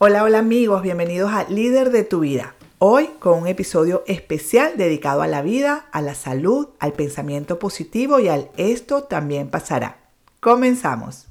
Hola, hola amigos, bienvenidos a Líder de tu vida. Hoy con un episodio especial dedicado a la vida, a la salud, al pensamiento positivo y al esto también pasará. Comenzamos.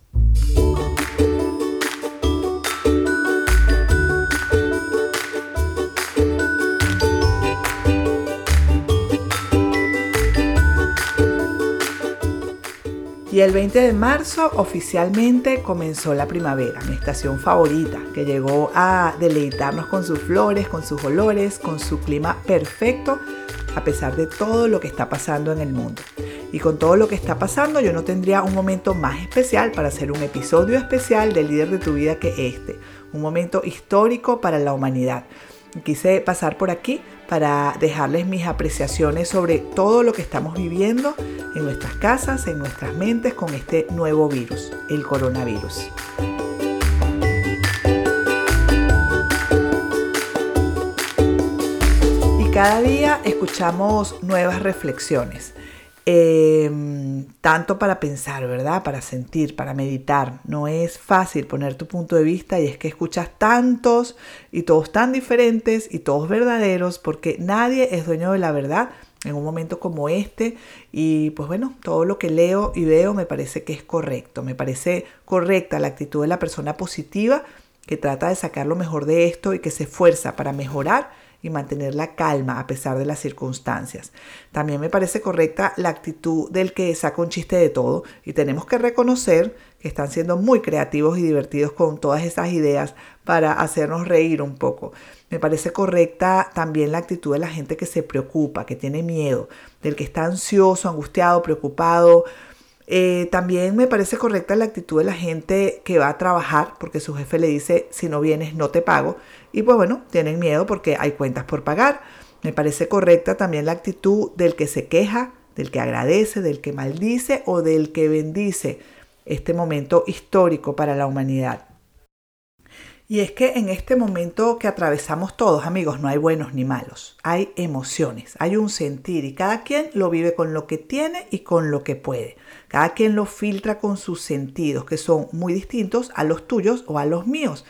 Y el 20 de marzo oficialmente comenzó la primavera, mi estación favorita, que llegó a deleitarnos con sus flores, con sus olores, con su clima perfecto, a pesar de todo lo que está pasando en el mundo. Y con todo lo que está pasando, yo no tendría un momento más especial para hacer un episodio especial del líder de tu vida que este, un momento histórico para la humanidad. Quise pasar por aquí para dejarles mis apreciaciones sobre todo lo que estamos viviendo en nuestras casas, en nuestras mentes con este nuevo virus, el coronavirus. Y cada día escuchamos nuevas reflexiones. Em, tanto para pensar, ¿verdad? Para sentir, para meditar. No es fácil poner tu punto de vista y es que escuchas tantos y todos tan diferentes y todos verdaderos porque nadie es dueño de la verdad en un momento como este y pues bueno, todo lo que leo y veo me parece que es correcto, me parece correcta la actitud de la persona positiva que trata de sacar lo mejor de esto y que se esfuerza para mejorar y mantener la calma a pesar de las circunstancias. También me parece correcta la actitud del que saca un chiste de todo y tenemos que reconocer que están siendo muy creativos y divertidos con todas esas ideas para hacernos reír un poco. Me parece correcta también la actitud de la gente que se preocupa, que tiene miedo, del que está ansioso, angustiado, preocupado, eh, también me parece correcta la actitud de la gente que va a trabajar porque su jefe le dice si no vienes no te pago y pues bueno, tienen miedo porque hay cuentas por pagar. Me parece correcta también la actitud del que se queja, del que agradece, del que maldice o del que bendice este momento histórico para la humanidad. Y es que en este momento que atravesamos todos, amigos, no hay buenos ni malos. Hay emociones, hay un sentir y cada quien lo vive con lo que tiene y con lo que puede. Cada quien lo filtra con sus sentidos, que son muy distintos a los tuyos o a los míos.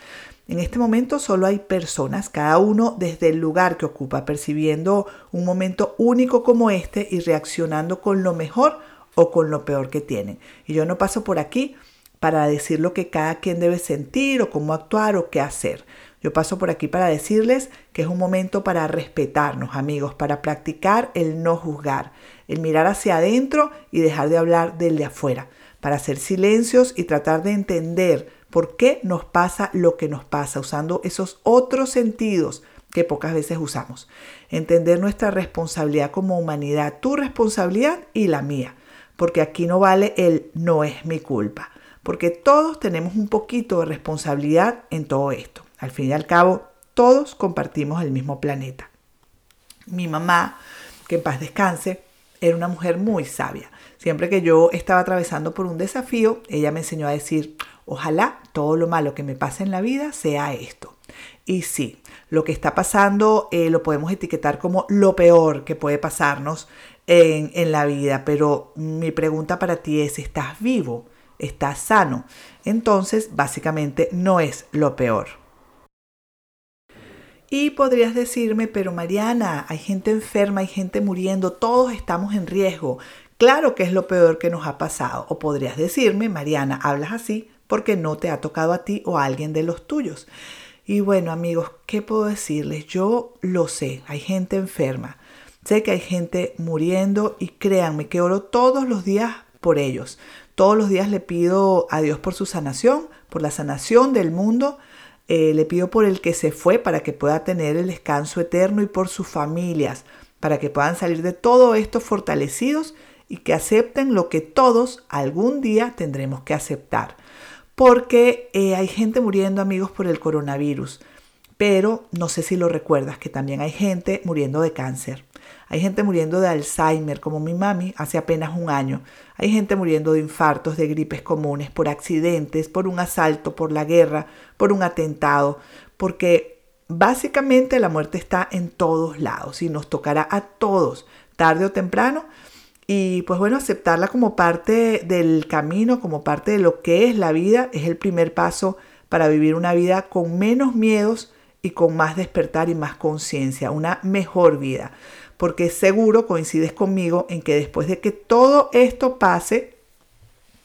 En este momento solo hay personas, cada uno desde el lugar que ocupa, percibiendo un momento único como este y reaccionando con lo mejor o con lo peor que tienen. Y yo no paso por aquí para decir lo que cada quien debe sentir o cómo actuar o qué hacer. Yo paso por aquí para decirles que es un momento para respetarnos, amigos, para practicar el no juzgar, el mirar hacia adentro y dejar de hablar del de afuera, para hacer silencios y tratar de entender por qué nos pasa lo que nos pasa, usando esos otros sentidos que pocas veces usamos. Entender nuestra responsabilidad como humanidad, tu responsabilidad y la mía, porque aquí no vale el no es mi culpa porque todos tenemos un poquito de responsabilidad en todo esto. Al fin y al cabo, todos compartimos el mismo planeta. Mi mamá, que en paz descanse, era una mujer muy sabia. Siempre que yo estaba atravesando por un desafío, ella me enseñó a decir, ojalá todo lo malo que me pase en la vida sea esto. Y sí, lo que está pasando eh, lo podemos etiquetar como lo peor que puede pasarnos en, en la vida, pero mi pregunta para ti es, ¿estás vivo? Está sano. Entonces, básicamente no es lo peor. Y podrías decirme, pero Mariana, hay gente enferma, hay gente muriendo, todos estamos en riesgo. Claro que es lo peor que nos ha pasado. O podrías decirme, Mariana, hablas así porque no te ha tocado a ti o a alguien de los tuyos. Y bueno, amigos, ¿qué puedo decirles? Yo lo sé, hay gente enferma. Sé que hay gente muriendo y créanme que oro todos los días por ellos. Todos los días le pido a Dios por su sanación, por la sanación del mundo. Eh, le pido por el que se fue para que pueda tener el descanso eterno y por sus familias, para que puedan salir de todo esto fortalecidos y que acepten lo que todos algún día tendremos que aceptar. Porque eh, hay gente muriendo amigos por el coronavirus, pero no sé si lo recuerdas que también hay gente muriendo de cáncer. Hay gente muriendo de Alzheimer, como mi mami, hace apenas un año. Hay gente muriendo de infartos, de gripes comunes, por accidentes, por un asalto, por la guerra, por un atentado, porque básicamente la muerte está en todos lados y nos tocará a todos, tarde o temprano. Y pues bueno, aceptarla como parte del camino, como parte de lo que es la vida, es el primer paso para vivir una vida con menos miedos y con más despertar y más conciencia, una mejor vida. Porque seguro coincides conmigo en que después de que todo esto pase,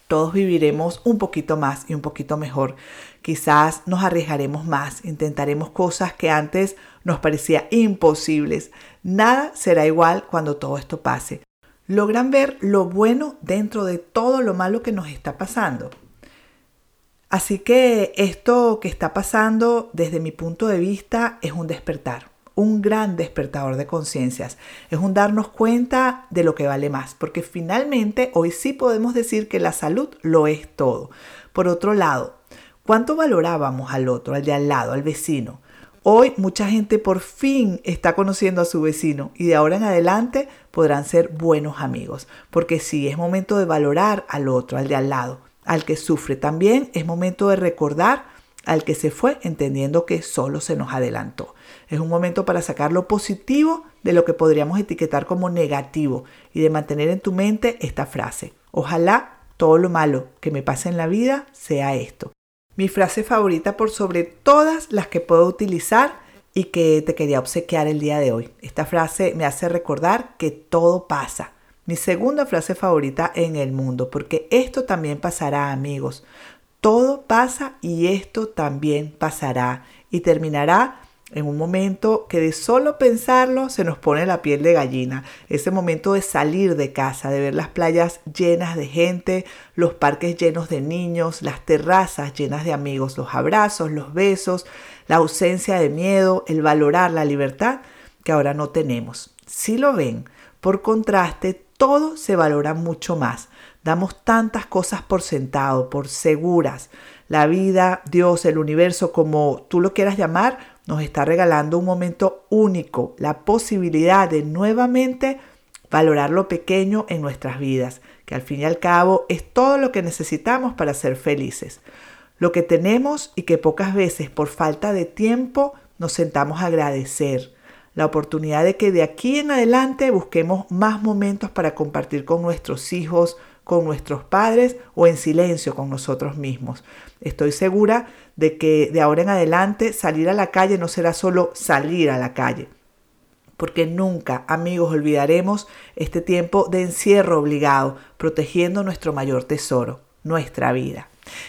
todos viviremos un poquito más y un poquito mejor. Quizás nos arriesgaremos más, intentaremos cosas que antes nos parecía imposibles. Nada será igual cuando todo esto pase. Logran ver lo bueno dentro de todo lo malo que nos está pasando. Así que esto que está pasando desde mi punto de vista es un despertar, un gran despertador de conciencias. Es un darnos cuenta de lo que vale más, porque finalmente hoy sí podemos decir que la salud lo es todo. Por otro lado, ¿cuánto valorábamos al otro, al de al lado, al vecino? Hoy mucha gente por fin está conociendo a su vecino y de ahora en adelante podrán ser buenos amigos, porque sí, es momento de valorar al otro, al de al lado al que sufre. También es momento de recordar al que se fue entendiendo que solo se nos adelantó. Es un momento para sacar lo positivo de lo que podríamos etiquetar como negativo y de mantener en tu mente esta frase. Ojalá todo lo malo que me pase en la vida sea esto. Mi frase favorita por sobre todas las que puedo utilizar y que te quería obsequiar el día de hoy. Esta frase me hace recordar que todo pasa mi segunda frase favorita en el mundo, porque esto también pasará, amigos. Todo pasa y esto también pasará y terminará en un momento que de solo pensarlo se nos pone la piel de gallina. Ese momento de salir de casa, de ver las playas llenas de gente, los parques llenos de niños, las terrazas llenas de amigos, los abrazos, los besos, la ausencia de miedo, el valorar la libertad que ahora no tenemos. Si lo ven, por contraste, todo se valora mucho más. Damos tantas cosas por sentado, por seguras. La vida, Dios, el universo, como tú lo quieras llamar, nos está regalando un momento único, la posibilidad de nuevamente valorar lo pequeño en nuestras vidas, que al fin y al cabo es todo lo que necesitamos para ser felices. Lo que tenemos y que pocas veces por falta de tiempo nos sentamos a agradecer la oportunidad de que de aquí en adelante busquemos más momentos para compartir con nuestros hijos, con nuestros padres o en silencio con nosotros mismos. Estoy segura de que de ahora en adelante salir a la calle no será solo salir a la calle, porque nunca, amigos, olvidaremos este tiempo de encierro obligado, protegiendo nuestro mayor tesoro, nuestra vida.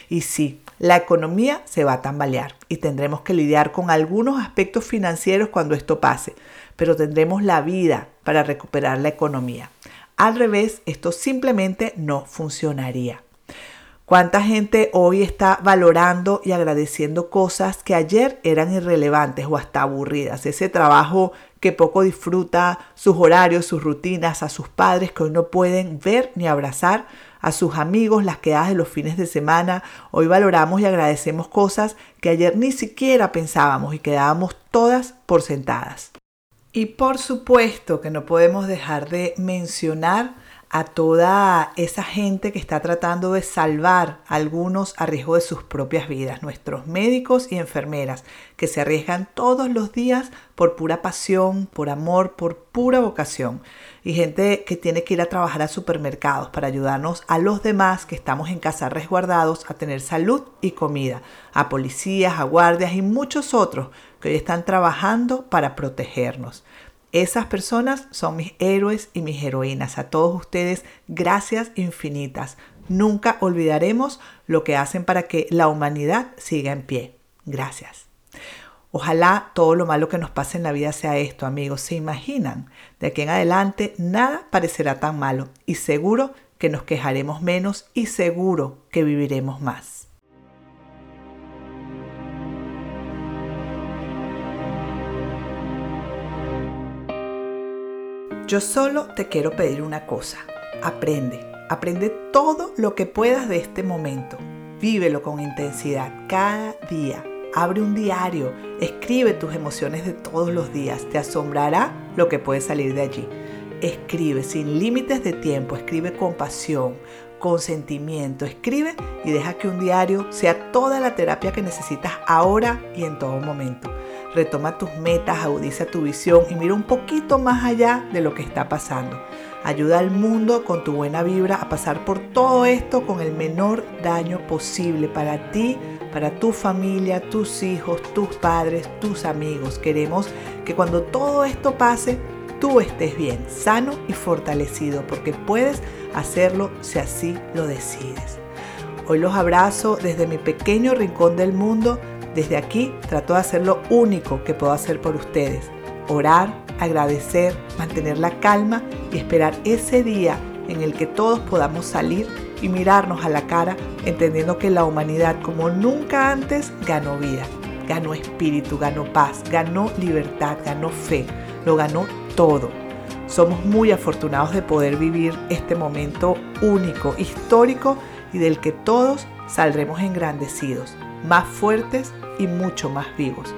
Y sí, la economía se va a tambalear y tendremos que lidiar con algunos aspectos financieros cuando esto pase, pero tendremos la vida para recuperar la economía. Al revés, esto simplemente no funcionaría. ¿Cuánta gente hoy está valorando y agradeciendo cosas que ayer eran irrelevantes o hasta aburridas? Ese trabajo que poco disfruta, sus horarios, sus rutinas, a sus padres que hoy no pueden ver ni abrazar a sus amigos las quedadas de los fines de semana. Hoy valoramos y agradecemos cosas que ayer ni siquiera pensábamos y quedábamos todas por sentadas. Y por supuesto que no podemos dejar de mencionar a toda esa gente que está tratando de salvar a algunos a riesgo de sus propias vidas, nuestros médicos y enfermeras, que se arriesgan todos los días por pura pasión, por amor, por pura vocación, y gente que tiene que ir a trabajar a supermercados para ayudarnos a los demás que estamos en casa resguardados a tener salud y comida, a policías, a guardias y muchos otros que hoy están trabajando para protegernos. Esas personas son mis héroes y mis heroínas. A todos ustedes, gracias infinitas. Nunca olvidaremos lo que hacen para que la humanidad siga en pie. Gracias. Ojalá todo lo malo que nos pase en la vida sea esto, amigos. ¿Se imaginan? De aquí en adelante nada parecerá tan malo y seguro que nos quejaremos menos y seguro que viviremos más. Yo solo te quiero pedir una cosa. Aprende. Aprende todo lo que puedas de este momento. Vívelo con intensidad cada día. Abre un diario. Escribe tus emociones de todos los días. Te asombrará lo que puede salir de allí. Escribe sin límites de tiempo. Escribe con pasión, con sentimiento. Escribe y deja que un diario sea toda la terapia que necesitas ahora y en todo momento retoma tus metas, agudiza tu visión y mira un poquito más allá de lo que está pasando. Ayuda al mundo con tu buena vibra a pasar por todo esto con el menor daño posible para ti, para tu familia, tus hijos, tus padres, tus amigos. Queremos que cuando todo esto pase, tú estés bien, sano y fortalecido, porque puedes hacerlo si así lo decides. Hoy los abrazo desde mi pequeño rincón del mundo. Desde aquí trato de hacer lo único que puedo hacer por ustedes. Orar, agradecer, mantener la calma y esperar ese día en el que todos podamos salir y mirarnos a la cara entendiendo que la humanidad como nunca antes ganó vida, ganó espíritu, ganó paz, ganó libertad, ganó fe, lo ganó todo. Somos muy afortunados de poder vivir este momento único, histórico y del que todos saldremos engrandecidos, más fuertes y mucho más vivos.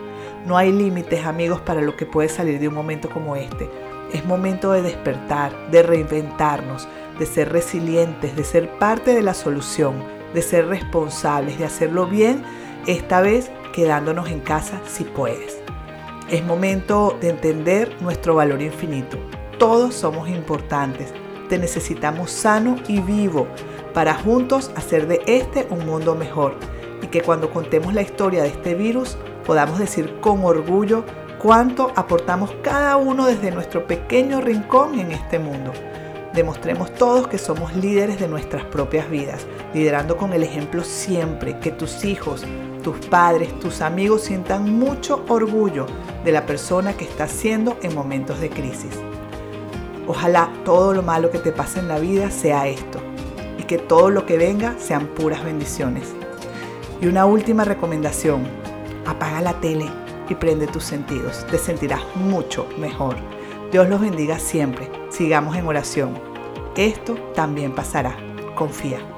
No hay límites, amigos, para lo que puede salir de un momento como este. Es momento de despertar, de reinventarnos, de ser resilientes, de ser parte de la solución, de ser responsables, de hacerlo bien, esta vez quedándonos en casa si puedes. Es momento de entender nuestro valor infinito. Todos somos importantes. Te necesitamos sano y vivo para juntos hacer de este un mundo mejor que cuando contemos la historia de este virus podamos decir con orgullo cuánto aportamos cada uno desde nuestro pequeño rincón en este mundo. Demostremos todos que somos líderes de nuestras propias vidas, liderando con el ejemplo siempre, que tus hijos, tus padres, tus amigos sientan mucho orgullo de la persona que estás siendo en momentos de crisis. Ojalá todo lo malo que te pase en la vida sea esto y que todo lo que venga sean puras bendiciones. Y una última recomendación, apaga la tele y prende tus sentidos. Te sentirás mucho mejor. Dios los bendiga siempre. Sigamos en oración. Esto también pasará. Confía.